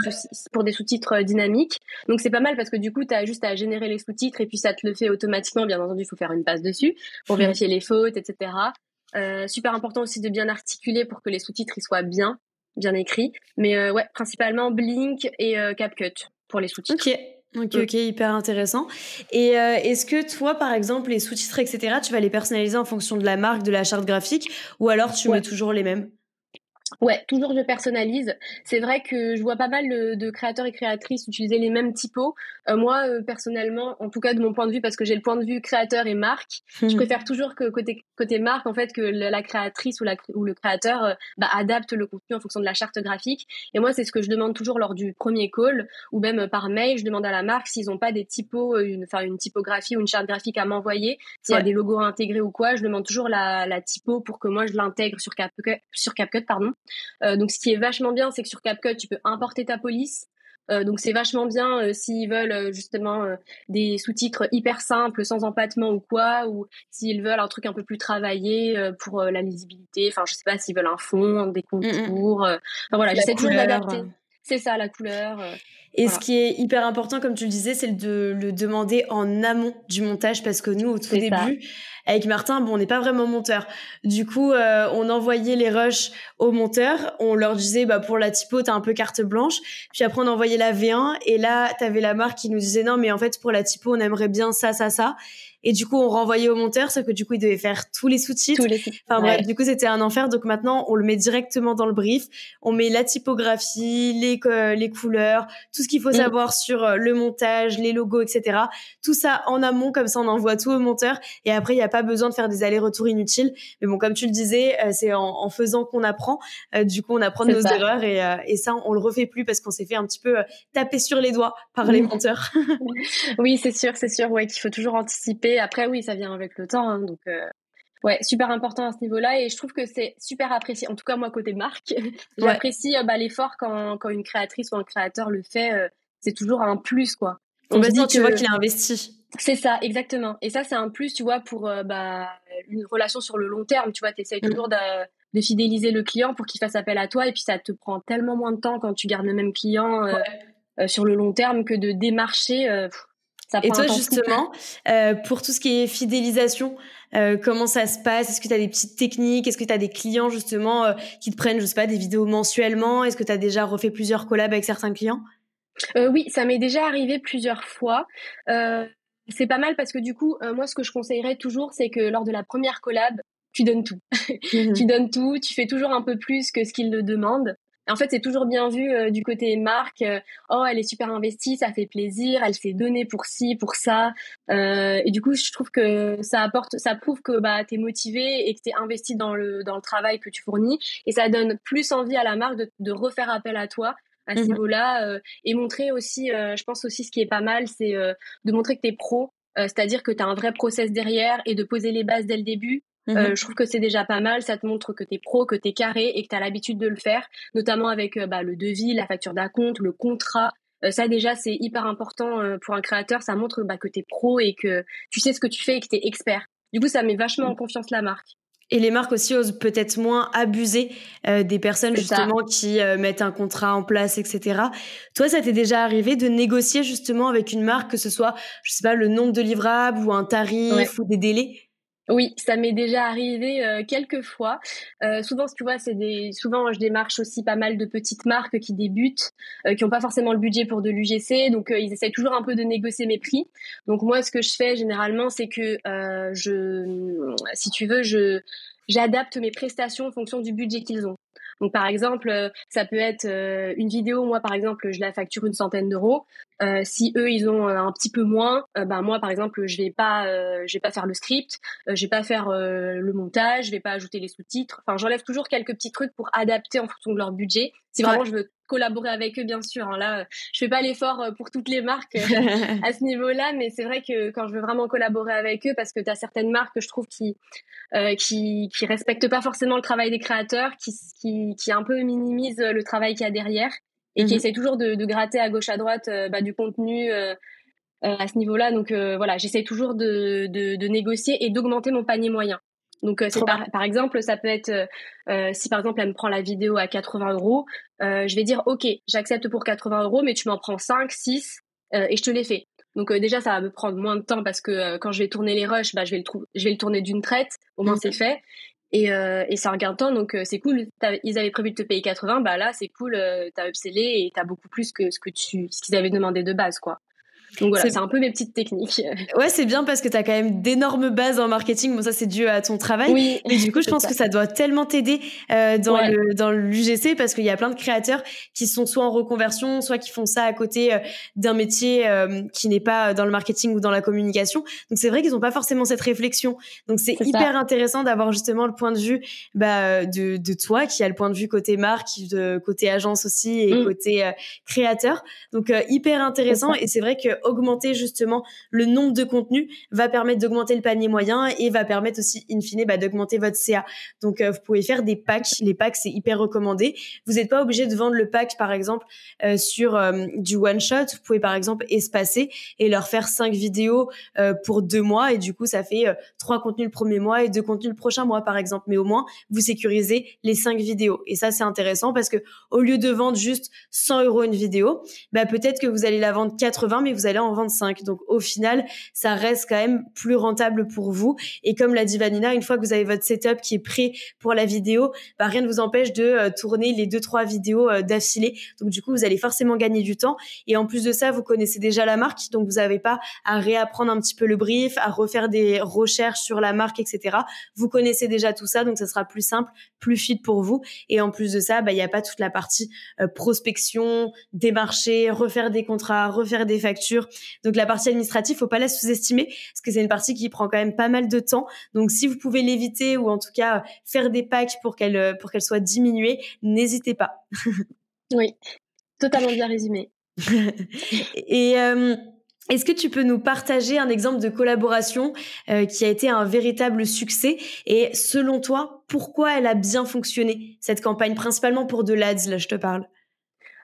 B: pour des sous-titres dynamiques. Donc c'est pas mal parce que du coup tu as juste à générer les sous-titres et puis ça te le fait automatiquement. Bien entendu, il faut faire une passe dessus pour vérifier les fautes, etc. Euh, super important aussi de bien articuler pour que les sous-titres ils soient bien, bien écrits. Mais euh, ouais, principalement Blink et euh, CapCut pour les sous-titres.
A: Ok. Ok, ok, hyper intéressant. Et est-ce que toi, par exemple, les sous-titres, etc., tu vas les personnaliser en fonction de la marque, de la charte graphique, ou alors tu mets toujours les mêmes?
B: Ouais, toujours je personnalise. C'est vrai que je vois pas mal de créateurs et créatrices utiliser les mêmes typos. Euh, moi, euh, personnellement, en tout cas de mon point de vue, parce que j'ai le point de vue créateur et marque, je hmm. préfère toujours que côté côté marque, en fait, que la, créatrice ou, la, ou le créateur euh, bah, adapte le contenu en fonction de la charte graphique. Et moi, c'est ce que je demande toujours lors du premier call ou même par mail. Je demande à la marque s'ils ont pas des typos, une, enfin une typographie ou une charte graphique à m'envoyer, s'il y a des logos intégrés ou quoi. Je demande toujours la, la typo pour que moi je l'intègre sur CapCut, sur CapCut, pardon. Euh, donc, ce qui est vachement bien, c'est que sur CapCut, tu peux importer ta police. Euh, donc c'est vachement bien euh, s'ils veulent justement des sous-titres hyper simples, sans empattement ou quoi, ou s'ils veulent un truc un peu plus travaillé pour la lisibilité. Enfin, je sais pas s'ils veulent un fond, des mm, mm. contours. Enfin voilà, j'essaie toujours d'adapter. C'est ça, la couleur.
A: Et ce qui est hyper important, comme tu le disais, c'est de le demander en amont du montage parce que nous, au tout début, avec Martin, bon, on n'est pas vraiment monteur. Du coup, euh, on envoyait les rushs aux monteurs. On leur disait, bah, pour la typo, t'as un peu carte blanche. Puis après, on envoyait la V1. Et là, t'avais la marque qui nous disait, non, mais en fait, pour la typo, on aimerait bien ça, ça, ça. Et du coup, on renvoyait au monteur, sauf que du coup, il devait faire tous les sous-titres. Enfin bref, du coup, c'était un enfer. Donc maintenant, on le met directement dans le brief. On met la typographie, les, les couleurs, tout ce qu'il faut mm. savoir sur euh, le montage, les logos, etc. Tout ça en amont, comme ça, on envoie tout au monteur. Et après, il n'y a pas besoin de faire des allers-retours inutiles. Mais bon, comme tu le disais, euh, c'est en, faisant qu'on apprend. Euh, du coup, on apprend de nos erreurs et, et, ça, on le refait plus parce qu'on s'est fait un petit peu taper sur les doigts par les (laughs) monteurs. (laughs)
B: oui, c'est sûr, c'est sûr, ouais, qu'il faut toujours anticiper après, oui, ça vient avec le temps. Hein, donc, euh, ouais, super important à ce niveau-là. Et je trouve que c'est super apprécié. En tout cas, moi, côté marque, (laughs) j'apprécie euh, bah, l'effort quand, quand une créatrice ou un créateur le fait. Euh, c'est toujours un plus, quoi.
A: On va dire, tu vois qu'il a investi.
B: C'est ça, exactement. Et ça, c'est un plus, tu vois, pour bah, une relation sur le long terme. Tu vois, tu essayes mm. toujours de, de, fidéliser le client pour qu'il fasse appel à toi. Et puis, ça te prend tellement moins de temps quand tu gardes le même client sur le long terme que de démarcher
A: et toi, justement, euh, pour tout ce qui est fidélisation, euh, comment ça se passe? Est-ce que tu as des petites techniques? Est-ce que tu as des clients, justement, euh, qui te prennent, je sais pas, des vidéos mensuellement? Est-ce que tu as déjà refait plusieurs collabs avec certains clients?
B: Oui, ça m'est déjà arrivé plusieurs fois. c'est pas mal parce que du coup, moi, ce que je conseillerais toujours, c'est que lors de la première collab, tu donnes tout. (laughs) Mmh tu donnes tout, tu fais toujours un peu plus que ce qu'ils le demandent en fait, c'est toujours bien vu euh, du côté marque. Euh, oh, elle est super investie, ça fait plaisir, elle s'est donnée pour ci, pour ça. Euh, et du coup, je trouve que ça apporte, ça prouve que bah t'es motivé et que t'es investi dans le dans le travail que tu fournis. Et ça donne plus envie à la marque de, de refaire appel à toi à ce mmh niveau-là et montrer aussi, je pense aussi ce qui est pas mal, c'est de montrer que t'es pro. c'est-à-dire que tu as un vrai process derrière et de poser les bases dès le début euh, mhm. je trouve que c'est déjà pas mal. Ça te montre que tu es pro, que tu es carré et que tu as l'habitude de le faire, notamment avec euh, bah, le devis, la facture d'acompte, le contrat. Euh, ça déjà, c'est hyper important pour un créateur. Ça montre bah, que tu es pro et que tu sais ce que tu fais et que tu es expert. Du coup, ça met vachement en confiance la marque.
A: Et les marques aussi osent peut-être moins abuser des personnes justement qui mettent un contrat en place, etc. Toi, ça t'est déjà arrivé de négocier justement avec une marque, que ce soit, je sais pas, le nombre de livrables ou un tarif ou des délais?
B: Oui, ça m'est déjà arrivé euh, quelques fois. Euh, souvent, tu vois, c'est des. Souvent, je démarche aussi pas mal de petites marques qui débutent, euh, qui n'ont pas forcément le budget pour de l'UGC, donc ils essayent toujours un peu de négocier mes prix. Donc moi, ce que je fais généralement, c'est que je, si tu veux, je j'adapte mes prestations en fonction du budget qu'ils ont. Donc par exemple, euh, ça peut être euh, une vidéo, moi par exemple, je la facture une centaine d'euros. Euh, si eux ils ont un petit peu moins, ben moi par exemple, je vais pas, je vais pas faire le script, je vais pas faire le montage, je vais pas ajouter les sous-titres. Enfin, j'enlève toujours quelques petits trucs pour adapter en fonction de leur budget. Si vraiment je veux collaborer avec eux, bien sûr. Hein. Là, je fais pas l'effort euh, pour toutes les marques euh, (laughs) à ce niveau-là, mais c'est vrai que quand je veux vraiment collaborer avec eux, parce que tu as certaines marques que je trouve qui, euh, qui, qui respectent pas forcément le travail des créateurs, qui, qui, qui un peu minimisent le travail qu'il y a derrière et qui mhm. essaient toujours de, de, gratter à gauche à droite bah, du contenu. à ce niveau-là, donc voilà, j'essaie toujours de, de, de négocier et d'augmenter mon panier moyen. Donc, euh, c'est par, par, exemple, ça peut être, euh, euh, si par exemple elle me prend la vidéo à 80 euros, je vais dire, ok, j'accepte pour 80 euros, mais tu m'en prends 5, 6, et je te les fais. Donc déjà, ça va me prendre moins de temps parce que quand je vais tourner les rushs, bah, je vais le je vais le tourner d'une traite. Au moins, c'est fait. Et, et ça regarde temps, donc c'est cool. Ils avaient prévu de te payer 80, bah là, c'est cool. t'as upsellé et t'as beaucoup plus que ce que tu, ce qu'ils avaient demandé de base, quoi. Donc voilà, c'est un peu mes petites techniques. (laughs)
A: Ouais, c'est bien parce que tu as quand même d'énormes bases en marketing. Bon, ça, c'est dû à ton travail. Oui, Mais du coup, je pense (laughs) que ça doit tellement t'aider euh, dans le dans l'UGC parce qu'il y a plein de créateurs qui sont soit en reconversion, soit qui font ça à côté euh, d'un métier euh, qui n'est pas dans le marketing ou dans la communication. Donc, c'est vrai qu'ils n'ont pas forcément cette réflexion. Donc, c'est hyper intéressant d'avoir justement le point de vue bah, de, de toi qui a le point de vue côté marque, de côté agence aussi et mm. côté créateur. Donc, hyper intéressant. Et c'est vrai que augmenter justement le nombre de contenus va permettre d'augmenter le panier moyen et va permettre aussi, in fine, bah, d'augmenter votre CA. Donc, euh, vous pouvez faire des packs. Les packs, c'est hyper recommandé. Vous n'êtes pas obligé de vendre le pack, par exemple, euh, sur euh, du one shot. Vous pouvez, par exemple, espacer et leur faire cinq vidéos pour deux mois. Et du coup, ça fait trois contenus le premier mois et deux contenus le prochain mois, par exemple. Mais au moins, vous sécurisez les cinq vidéos. Et ça, c'est intéressant parce que au lieu de vendre juste 100 euros une vidéo, bah, peut-être que vous allez la vendre 80, mais vous allez en vendre 5. Donc au final, ça reste quand même plus rentable pour vous. Et comme l'a dit Vanina, une fois que vous avez votre setup qui est prêt pour la vidéo, bah, rien ne vous empêche de euh, tourner les deux trois vidéos euh, d'affilée. Donc du coup, vous allez forcément gagner du temps. Et en plus de ça, vous connaissez déjà la marque, donc vous n'avez pas à réapprendre un petit peu le brief, à refaire des recherches sur la marque, etc. Vous connaissez déjà tout ça, donc ça sera plus simple, plus fit pour vous. Et en plus de ça, bah, il n'y a pas toute la partie euh, prospection, démarcher, refaire des contrats, refaire des factures. Donc la partie administrative, faut pas la sous-estimer parce que c'est une partie qui prend quand même pas mal de temps. Donc si vous pouvez l'éviter ou en tout cas faire des packs pour qu'elle euh, pour qu'elle soit diminuée, n'hésitez pas. (laughs)
B: oui, totalement bien résumé. (laughs)
A: Et euh, est-ce que tu peux nous partager un exemple de collaboration euh, qui a été un véritable succès? Et selon toi, pourquoi elle a bien fonctionné cette campagne, principalement pour de l'ADS, là je te parle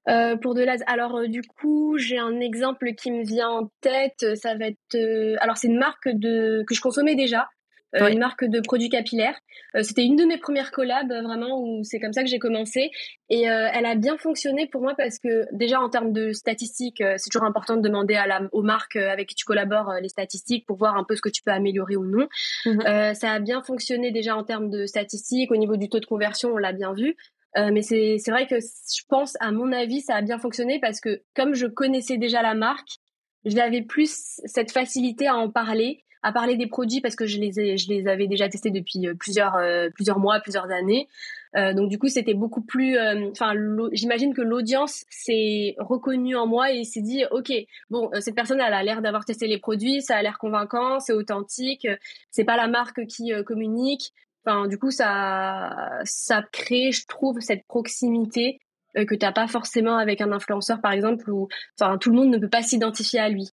B: euh, pour de l'ADS, alors euh, du coup, j'ai un exemple qui me vient en tête. Ça va être, alors c'est une marque de que je consommais déjà, euh, une marque de produits capillaires. Euh, c'était une de mes premières collabs, euh, vraiment, où c'est comme ça que j'ai commencé. Et elle a bien fonctionné pour moi parce que déjà en termes de statistiques, c'est toujours important de demander à la, aux marques avec qui tu collabores les statistiques pour voir un peu ce que tu peux améliorer ou non. Mhm. ça a bien fonctionné déjà en termes de statistiques. Au niveau du taux de conversion, on l'a bien vu. Mais c'est vrai que je pense, à mon avis, ça a bien fonctionné parce que comme je connaissais déjà la marque, j'avais plus cette facilité à en parler à parler des produits parce que je les avais déjà testés depuis euh, plusieurs euh, plusieurs mois, plusieurs années. Euh, donc du coup, c'était beaucoup plus. Enfin, j'imagine que l'audience s'est reconnue en moi et s'est dit, ok, bon, cette personne, elle a l'air d'avoir testé les produits, ça a l'air convaincant, c'est authentique, c'est pas la marque qui communique. Enfin, du coup, ça ça crée, je trouve, cette proximité que t'as pas forcément avec un influenceur, par exemple, où enfin tout le monde ne peut pas s'identifier à lui.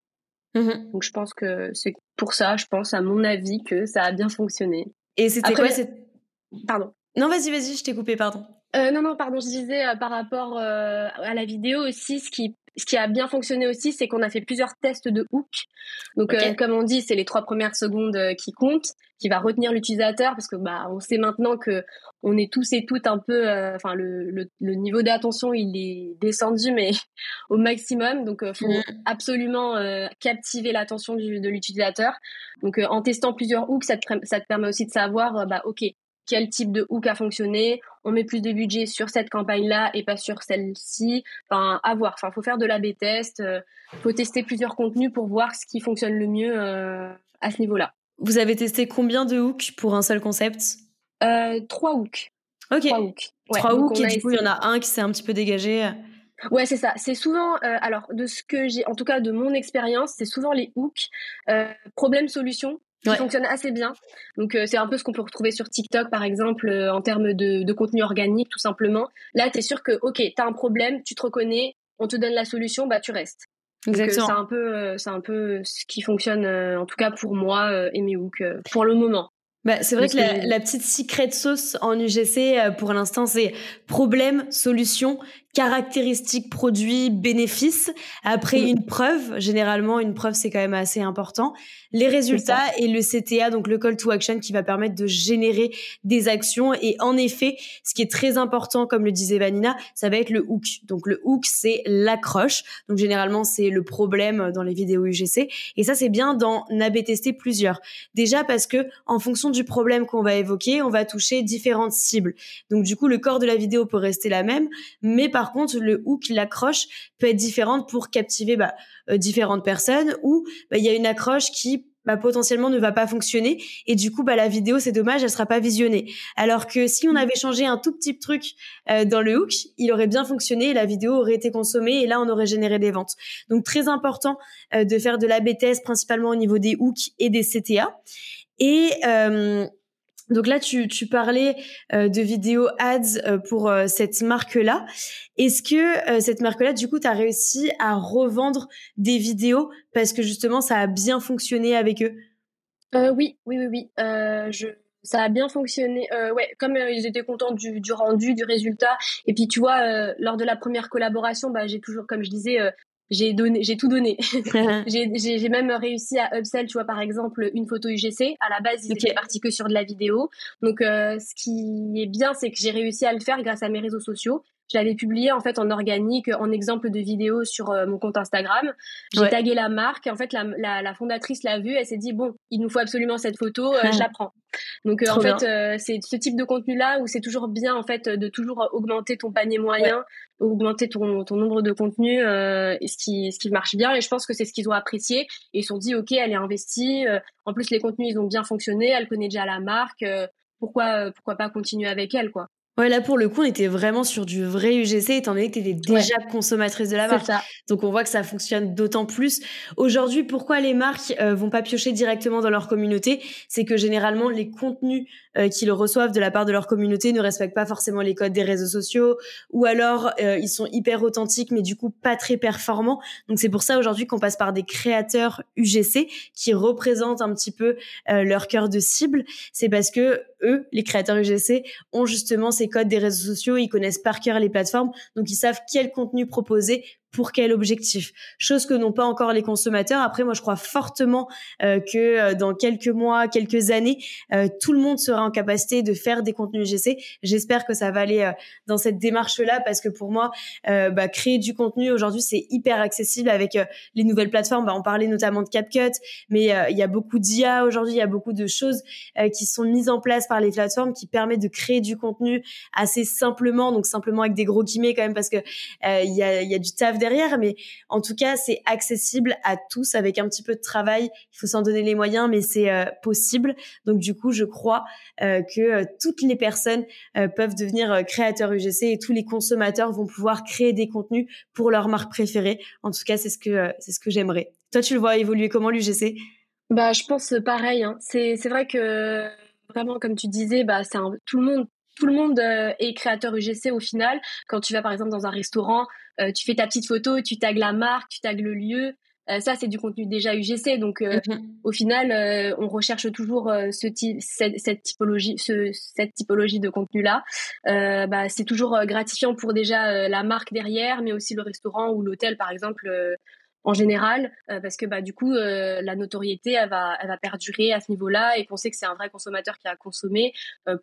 B: Mmh Donc je pense que c'est pour ça, je pense à mon avis que ça a bien fonctionné.
A: Et c'était quoi cette...
B: Pardon.
A: Non, vas-y, vas-y, je t'ai coupé, pardon.
B: Euh, non, non, pardon, je disais euh, par rapport euh, à la vidéo aussi, ce qui ce qui a bien fonctionné aussi, c'est qu'on a fait plusieurs tests de hook. Donc, euh, comme on dit, c'est les trois premières secondes euh, qui comptent, qui va retenir l'utilisateur, parce que bah, on sait maintenant que on est tous et toutes un peu, euh, enfin, le, le, le, niveau d'attention il est descendu, mais (laughs) au maximum. Donc, faut mm. absolument captiver l'attention de l'utilisateur. Donc, en testant plusieurs hooks, ça te, ça te permet aussi de savoir, bah, ok, quel type de hook a fonctionné, on met plus de budget sur cette campagne-là et pas sur celle-ci. Enfin, à voir. Enfin, faut faire de l'A/B test, euh, faut tester plusieurs contenus pour voir ce qui fonctionne le mieux euh, à ce niveau-là.
A: Vous avez testé combien de hooks pour un seul concept?
B: Euh, Trois hooks.
A: Ok. Trois hooks. trois hooks et du coup, il y en a un qui s'est un petit peu dégagé.
B: Ouais, c'est ça. C'est souvent, alors de ce que j'ai, en tout cas de mon expérience, c'est souvent les hooks problème-solution qui fonctionne assez bien. Donc euh, c'est un peu ce qu'on peut retrouver sur TikTok par exemple euh, en termes de, de, contenu organique tout simplement. Là, tu es sûr que OK, tu as un problème, tu te reconnais, on te donne la solution, bah tu restes. Euh, Exactement. C'est un peu c'est un peu ce qui fonctionne en tout cas pour moi et mes hooks pour le moment.
A: Bah, c'est vrai que la, la, petite secret sauce en UGC pour l'instant c'est problème, solution, caractéristiques produits, bénéfices. Après mm. une preuve, généralement une preuve c'est quand même assez important. Les résultats et le CTA, donc le call to action qui va permettre de générer des actions. Et en effet, ce qui est très important, comme le disait Vanina, ça va être le hook. Donc le hook c'est l'accroche. Donc généralement c'est le problème dans les vidéos UGC. Et ça c'est bien d'en AB tester plusieurs. Déjà parce que en fonction du problème qu'on va évoquer, on va toucher différentes cibles. Donc du coup le corps de la vidéo peut rester la même, mais par par contre, le hook, l'accroche peut être différente pour captiver bah, euh, différentes personnes ou bah, il y a une accroche qui bah, potentiellement ne va pas fonctionner et du coup bah la vidéo c'est dommage elle sera pas visionnée. Alors que si on mm. avait changé un tout petit truc euh, dans le hook il aurait bien fonctionné et la vidéo aurait été consommée et là on aurait généré des ventes. Donc très important euh, de faire de la BTS principalement au niveau des hooks et des CTA et donc là, tu, parlais euh, de vidéos ads euh, pour euh, cette marque-là. Est-ce que cette marque-là, du coup, tu réussi à revendre des vidéos parce que justement, ça a bien fonctionné avec eux?
B: Oui, oui, oui, oui. ça a bien fonctionné. ouais, comme ils étaient contents du, du, rendu, du résultat. Et puis, tu vois, lors de la première collaboration, bah, j'ai toujours, comme je disais, j'ai donné, j'ai tout donné. (laughs) j'ai même réussi à upsell, tu vois, par exemple, une photo UGC. À la base, ils étaient partis que sur de la vidéo. Donc, euh, ce qui est bien, c'est que j'ai réussi à le faire grâce à mes réseaux sociaux. Je l'avais publié en fait en organique, en exemple de vidéo sur mon compte Instagram. J'ai tagué la marque. Et en fait, la, la, fondatrice l'a vue. Elle s'est dit bon, il nous faut absolument cette photo. je la prends. Donc en fait, c'est ce type de contenu là où c'est toujours bien en fait de toujours augmenter ton panier moyen, augmenter ton, ton nombre de contenus, ce qui ce qui marche bien. Et je pense que c'est ce qu'ils ont apprécié et ils se sont dit ok, elle est investie. en plus, les contenus ils ont bien fonctionné. Elle connaît déjà la marque pourquoi pourquoi pas continuer avec elle quoi.
A: Ouais, là pour le coup, on était vraiment sur du vrai UGC, étant donné que tu étais déjà consommatrice de la marque. Ça. Donc on voit que ça fonctionne d'autant plus. Aujourd'hui, pourquoi les marques euh, vont pas piocher directement dans leur communauté? C'est que généralement, les contenus euh, qu'ils reçoivent de la part de leur communauté ne respectent pas forcément les codes des réseaux sociaux, ou alors euh, ils sont hyper authentiques, mais du coup pas très performants. Donc c'est pour ça aujourd'hui qu'on passe par des créateurs UGC qui représentent un petit peu leur cœur de cible. C'est parce que eux, les créateurs UGC, ont justement ces codes des réseaux sociaux, ils connaissent par cœur les plateformes, donc ils savent quel contenu proposer pour quel objectif Chose que n'ont pas encore les consommateurs. Après, moi, je crois fortement euh, que euh, dans quelques mois, quelques années, euh, tout le monde sera en capacité de faire des contenus GC. J'espère que ça va aller dans cette démarche-là parce que pour moi, bah, créer du contenu aujourd'hui, c'est hyper accessible avec les nouvelles plateformes. Bah, on parlait notamment de CapCut, mais il y a beaucoup d'IA aujourd'hui, il y a beaucoup de choses qui sont mises en place par les plateformes qui permettent de créer du contenu assez simplement, donc simplement avec des gros guillemets quand même parce que il y a, y a du taf mais en tout cas, c'est accessible à tous avec un petit peu de travail. Il faut s'en donner les moyens, mais c'est euh, possible. Donc du coup, je crois euh, que euh, toutes les personnes peuvent devenir créateurs UGC et tous les consommateurs vont pouvoir créer des contenus pour leur marque préférée. En tout cas, c'est ce que c'est ce que j'aimerais. Toi, tu le vois évoluer comment l'UGC
B: Bah, je pense pareil. Hein. C'est c'est vrai que vraiment, comme tu disais, bah c'est tout le monde tout le monde est créateur UGC au final. Quand tu vas par exemple dans un restaurant, euh, tu fais ta petite photo, tu tags la marque, tu tags le lieu. Euh, ça, c'est du contenu déjà UGC. Donc, euh, mhm. au final, on recherche toujours ce cette, typologie, ce, cette typologie de contenu-là. bah, c'est toujours gratifiant pour déjà la marque derrière, mais aussi le restaurant ou l'hôtel, par exemple, en général, parce que bah, du coup, la notoriété, elle va, elle va perdurer à ce niveau-là et qu'on sait que c'est un vrai consommateur qui a consommé.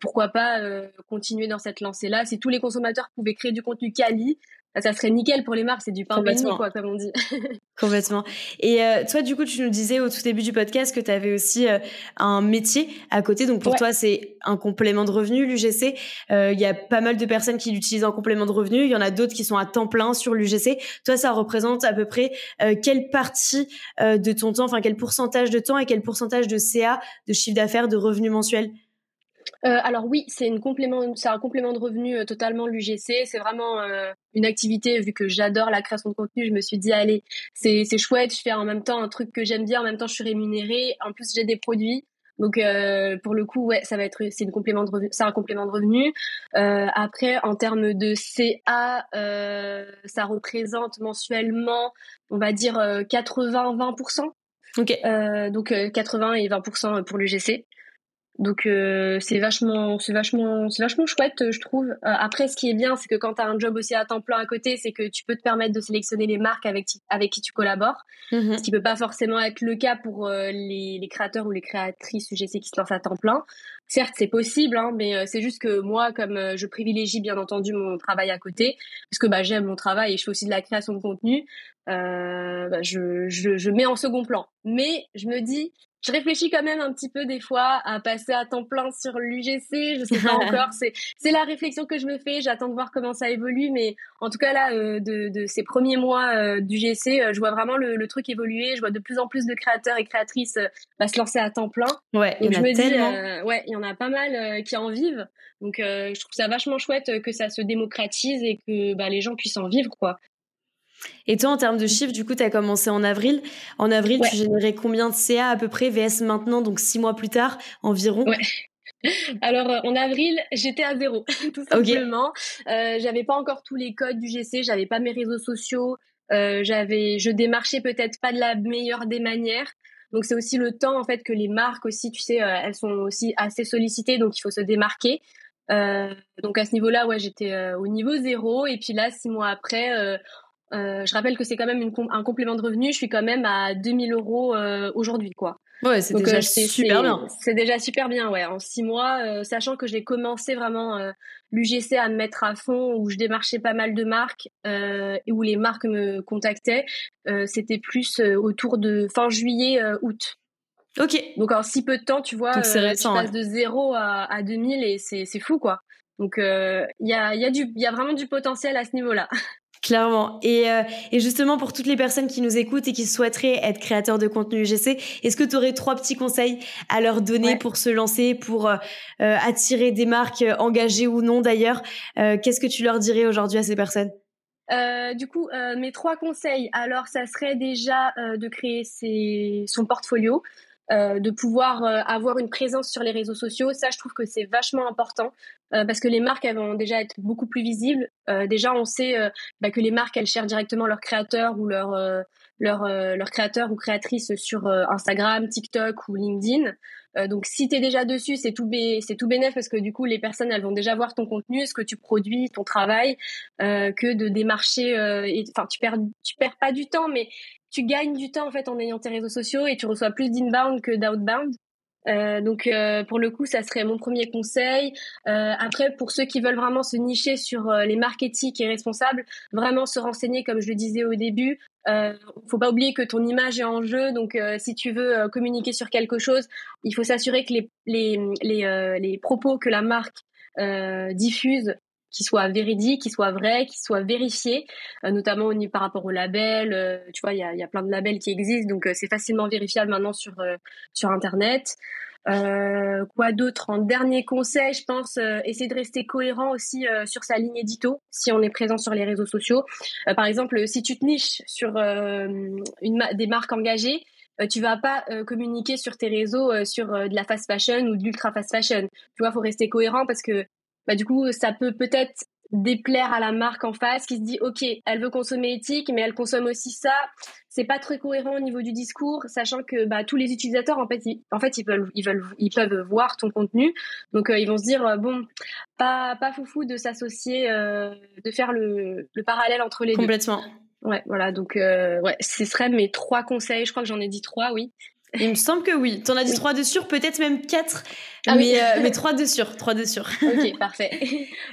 B: pourquoi pas continuer dans cette lancée-là Si tous les consommateurs pouvaient créer du contenu quali, ça serait nickel pour les marques, c'est du pain béni, quoi, comme on dit. (laughs)
A: Complètement. Et euh, toi, du coup, tu nous disais au tout début du podcast que tu avais aussi euh, un métier à côté. Donc, pour toi, c'est un complément de revenu, l'UGC. Euh, il y a pas mal de personnes qui l'utilisent en complément de revenu. Il y en a d'autres qui sont à temps plein sur l'UGC. Toi, ça représente à peu près quelle partie de ton temps, enfin, quel pourcentage de temps et quel pourcentage de CA, de chiffre d'affaires, de revenus mensuels?
B: Euh, alors oui, c'est une complément, c'est un complément de revenu euh, totalement l'UGC. C'est vraiment euh, une activité vu que j'adore la création de contenu. Je me suis dit allez, c'est c'est chouette. Je fais en même temps un truc que j'aime bien. En même temps, je suis rémunérée. En plus, j'ai des produits. Donc pour le coup, ouais, ça va être c'est une complément de revenu, c'est un complément de revenu. après, en termes de CA, ça représente mensuellement, on va dire 80-20%. Ok. donc 80 et 20% pour l'UGC. Donc euh, c'est vachement, c'est vachement, c'est vachement chouette, je trouve. Euh, après, ce qui est bien, c'est que quand tu as un job aussi à temps plein à côté, c'est que tu peux te permettre de sélectionner les marques avec avec qui tu collabores, mm-hmm. ce qui peut pas forcément être le cas pour euh, les, les, créateurs ou les créatrices UGC qui se lancent à temps plein. Certes, c'est possible, hein, mais c'est juste que moi, comme je privilégie bien entendu mon travail à côté, parce que bah, j'aime mon travail et je fais aussi de la création de contenu, bah, je, je, je mets en second plan. Mais je me dis, je réfléchis quand même un petit peu des fois à passer à temps plein sur l'UGC. Je sais pas (laughs) encore. C'est c'est la réflexion que je me fais. J'attends de voir comment ça évolue, mais en tout cas là, euh, de, de ces premiers mois euh, d'UGC, euh, je vois vraiment le, le, truc évoluer. Je vois de plus en plus de créateurs et créatrices bah, se lancer à temps plein.
A: Ouais,
B: il
A: y en
B: a
A: tellement.
B: ouais, il y en a pas mal qui en vivent. Donc je trouve ça vachement chouette que ça se démocratise et que bah, les gens puissent en vivre quoi.
A: Et toi, en termes de chiffres, du coup, tu as commencé en avril. En avril, tu générais combien de CA à peu près, VS maintenant, donc six mois plus tard environ?
B: Ouais. (laughs) Alors euh, en avril, j'étais à zéro, (laughs) tout simplement. Euh, j'avais pas encore tous les codes du GC, j'avais pas mes réseaux sociaux, euh, j'avais, je démarchais peut-être pas de la meilleure des manières. Donc c'est aussi le temps en fait que les marques aussi, tu sais, euh, elles sont aussi assez sollicitées, donc il faut se démarquer. donc à ce niveau-là, ouais, j'étais au niveau zéro. Et puis là, six mois après, euh, je rappelle que c'est quand même une un complément de revenu. Je suis quand même à 2000 euros euh, aujourd'hui, quoi.
A: Ouais, c'est déjà super bien.
B: C'est déjà super bien, ouais. En six mois, sachant que j'ai commencé vraiment l'UGC à me mettre à fond, où je démarchais pas mal de marques et où les marques me contactaient, c'était plus autour de fin juillet, août.
A: Ok.
B: Donc en si peu de temps, tu vois, euh, tu passes de 0 à, à 2000 et c'est fou quoi. Donc il euh, y, a, y, a du, y a vraiment du potentiel à ce niveau-là. (laughs)
A: Clairement. Et, euh, et, justement, pour toutes les personnes qui nous écoutent et qui souhaiteraient être créateurs de contenu UGC, est-ce que tu aurais trois petits conseils à leur donner pour se lancer, pour euh, attirer des marques engagées ou non d'ailleurs? Qu'est-ce que tu leur dirais aujourd'hui à ces personnes?
B: Euh, du coup, euh, mes trois conseils, alors ça serait déjà euh, de créer ses, son portfolio, euh, de pouvoir euh, avoir une présence sur les réseaux sociaux. Ça, je trouve que c'est vachement important euh, parce que les marques, elles vont déjà être beaucoup plus visibles. déjà, on sait bah, que les marques, elles cherchent directement leurs créateurs ou leurs leur, leur créateurs ou créatrices sur Instagram, TikTok ou LinkedIn. donc, si tu es déjà dessus, c'est tout, c'est tout parce que du coup, les personnes, elles vont déjà voir ton contenu, ce que tu produis, ton travail, que de démarcher. Enfin, tu perds, tu perds pas du temps, mais tu gagnes du temps en fait en ayant tes réseaux sociaux et tu reçois plus d'inbound que d'outbound. Euh, donc euh, pour le coup, ça serait mon premier conseil. Euh, après, pour ceux qui veulent vraiment se nicher sur euh, les marques éthiques et responsables, vraiment se renseigner, comme je le disais au début. Euh, faut pas oublier que ton image est en jeu. Donc si tu veux communiquer sur quelque chose, il faut s'assurer que les les les, les propos que la marque diffuse qui soit véridique, qui soit vrai, qui soit vérifié, euh, notamment au, par rapport au label. Euh, tu vois, il y a, y a, plein de labels qui existent, donc euh, c'est facilement vérifiable maintenant sur sur Internet. quoi d'autre? En dernier conseil, je pense essayer de rester cohérent aussi sur sa ligne édito si on est présent sur les réseaux sociaux. par exemple, si tu te niches sur une des marques engagées, tu vas pas communiquer sur tes réseaux sur de la fast fashion ou de l'ultra fast fashion. Tu vois, faut rester cohérent parce que bah, du coup, ça peut peut-être déplaire à la marque en face qui se dit ok elle veut consommer éthique mais elle consomme aussi ça. C'est pas très cohérent au niveau du discours sachant que bah, tous les utilisateurs en fait ils, en fait ils veulent ils veulent ils peuvent voir ton contenu. Donc euh, ils vont se dire euh, bon pas pas foufou de s'associer euh, de faire le, le parallèle entre les
A: deux. Complètement.
B: Ouais voilà. Donc ouais ce seraient mes trois conseils. Je crois que j'en ai dit trois oui.
A: Il me semble que oui. T'en as dit trois de sûr, peut-être même quatre. Ah mais, euh, mais (laughs) trois de sûr, trois de sûr.
B: Ok, (laughs) parfait.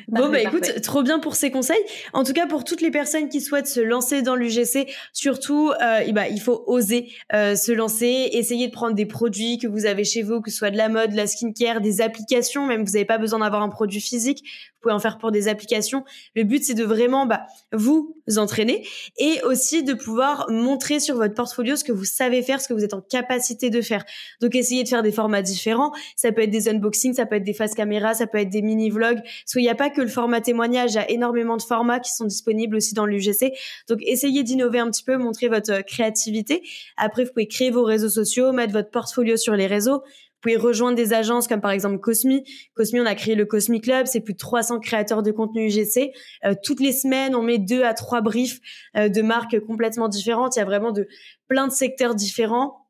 A: bon, bah écoute, trop bien pour ces conseils. En tout cas, pour toutes les personnes qui souhaitent se lancer dans l'UGC, surtout, euh, bah, il faut oser euh, se lancer, essayer de prendre des produits que vous avez chez vous, que ce soit de la mode, de la skincare, des applications, même vous n'avez pas besoin d'avoir un produit physique, vous pouvez en faire pour des applications. Le but, c'est de vraiment bah, vous entraîner et aussi de pouvoir montrer sur votre portfolio ce que vous savez faire, ce que vous êtes en capacité de faire. Donc, essayez de faire des formats différents. Ça peut être des unboxings, ça peut être des face caméras, ça peut être des mini-vlogs. Il n'y a pas que le format témoignage, il y a énormément de formats qui sont disponibles aussi dans l'UGC. Donc, essayez d'innover un petit peu, montrer votre créativité. Après, vous pouvez créer vos réseaux sociaux, mettre votre portfolio sur les réseaux. Vous pouvez rejoindre des agences comme par exemple Cosmi. Cosmi, on a créé le Cosmi Club, c'est plus de 300 créateurs de contenu UGC. Euh, toutes les semaines, on met deux à trois briefs euh, de marques complètement différentes. Il y a vraiment de plein de secteurs différents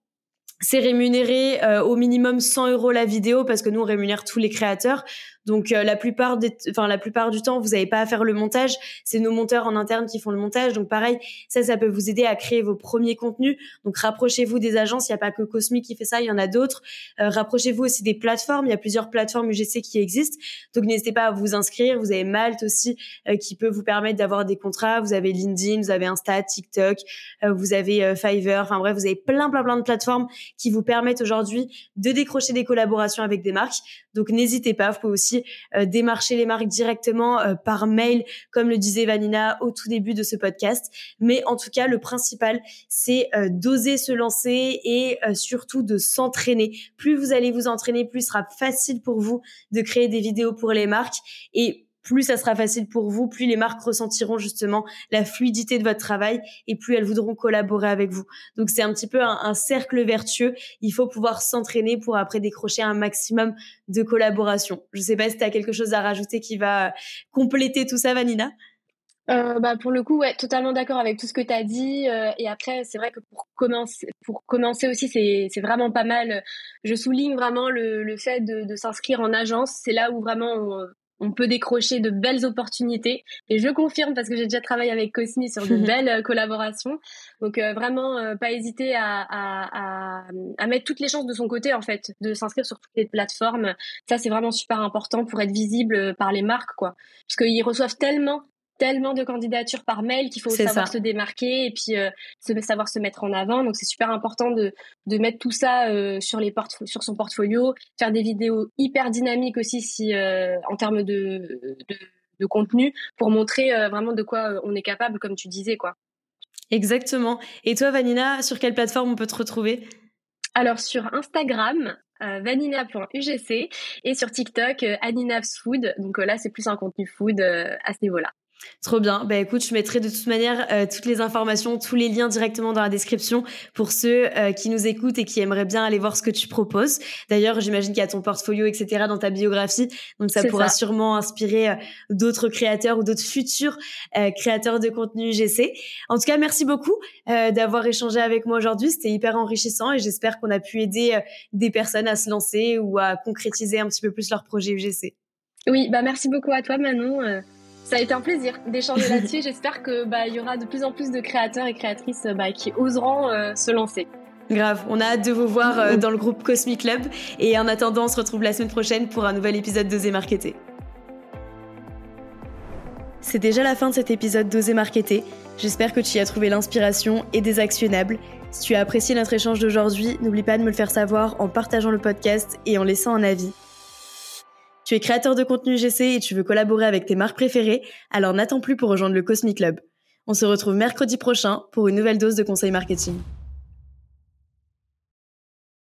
A: c'est rémunéré euh, au minimum 100 euros la vidéo parce que nous on rémunère tous les créateurs. Donc euh, la plupart enfin la plupart du temps, vous n'avez pas à faire le montage. C'est nos monteurs en interne qui font le montage. Donc pareil, ça, ça peut vous aider à créer vos premiers contenus. Donc rapprochez-vous des agences. Il n'y a pas que Cosmic qui fait ça, il y en a d'autres. Euh, rapprochez-vous aussi des plateformes. Il y a plusieurs plateformes UGC qui existent. Donc n'hésitez pas à vous inscrire. Vous avez Malte aussi euh, qui peut vous permettre d'avoir des contrats. Vous avez LinkedIn, vous avez Insta, TikTok, vous avez Fiverr. Enfin bref, vous avez plein plein plein de plateformes qui vous permettent aujourd'hui de décrocher des collaborations avec des marques. Donc n'hésitez pas. Vous pouvez aussi euh, démarcher les marques directement euh, par mail, comme le disait Vanina au tout début de ce podcast. Mais en tout cas, le principal, c'est euh, d'oser se lancer et surtout de s'entraîner. Plus vous allez vous entraîner, plus sera facile pour vous de créer des vidéos pour les marques et plus ça sera facile pour vous, plus les marques ressentiront justement la fluidité de votre travail et plus elles voudront collaborer avec vous. Donc c'est un petit peu un, cercle vertueux. Il faut pouvoir s'entraîner pour après décrocher un maximum de collaboration. Je sais pas si tu as quelque chose à rajouter qui va compléter tout ça, Vanina.
B: Euh, bah pour le coup, ouais, totalement d'accord avec tout ce que tu as dit. Euh, et après, c'est vrai que pour commencer, pour commencer aussi, c'est vraiment pas mal. Je souligne vraiment le, le fait de, de s'inscrire en agence. C'est là où vraiment peut décrocher de belles opportunités. Et je confirme parce que j'ai déjà travaillé avec Cosmi sur de (laughs) belles collaborations. Donc vraiment, pas hésiter à, à, à, mettre toutes les chances de son côté en fait, de s'inscrire sur toutes les plateformes. Ça c'est vraiment super important pour être visible par les marques quoi, parce qu'ils reçoivent tellement tellement de candidatures par mail qu'il faut savoir se démarquer et puis euh, savoir se mettre en avant. Donc c'est super important de, de mettre tout ça euh, sur les sur son portfolio, faire des vidéos hyper dynamiques aussi si euh, en termes de, de, de, contenu pour montrer vraiment de quoi on est capable comme tu disais quoi.
A: Exactement. Et toi Vanina, sur quelle plateforme on peut te retrouver?
B: Alors sur Instagram, vanina.ugc et sur TikTok euh, Food. Donc là, c'est plus un contenu food à ce niveau-là.
A: Trop bien. Bah écoute, je mettrai de toute manière euh, toutes les informations, tous les liens directement dans la description pour ceux euh, qui nous écoutent et qui aimeraient bien aller voir ce que tu proposes. D'ailleurs, j'imagine qu'il y a ton portfolio, etc. dans ta biographie, donc ça pourra sûrement inspirer euh, d'autres créateurs ou d'autres futurs créateurs de contenu GC. En tout cas, merci beaucoup d'avoir échangé avec moi aujourd'hui. C'était hyper enrichissant et j'espère qu'on a pu aider des personnes à se lancer ou à concrétiser un petit peu plus leur projet UGC.
B: Oui, bah merci beaucoup à toi Manon. Ça a été un plaisir d'échanger là-dessus. J'espère que bah y aura de plus en plus de créateurs et créatrices bah, qui oseront euh, se lancer.
A: Grave, on a hâte de vous voir euh, dans le groupe Cosmic Club et en attendant, on se retrouve la semaine prochaine pour un nouvel épisode d'Oser Marketer. C'est déjà la fin de cet épisode d'Oser Marketer. J'espère que tu y as trouvé l'inspiration et des actionnables. Si tu as apprécié notre échange d'aujourd'hui, n'oublie pas de me le faire savoir en partageant le podcast et en laissant un avis. Tu es créateur de contenu GC et tu veux collaborer avec tes marques préférées, alors n'attends plus pour rejoindre le Cosmic Club. On se retrouve mercredi prochain pour une nouvelle dose de conseils marketing.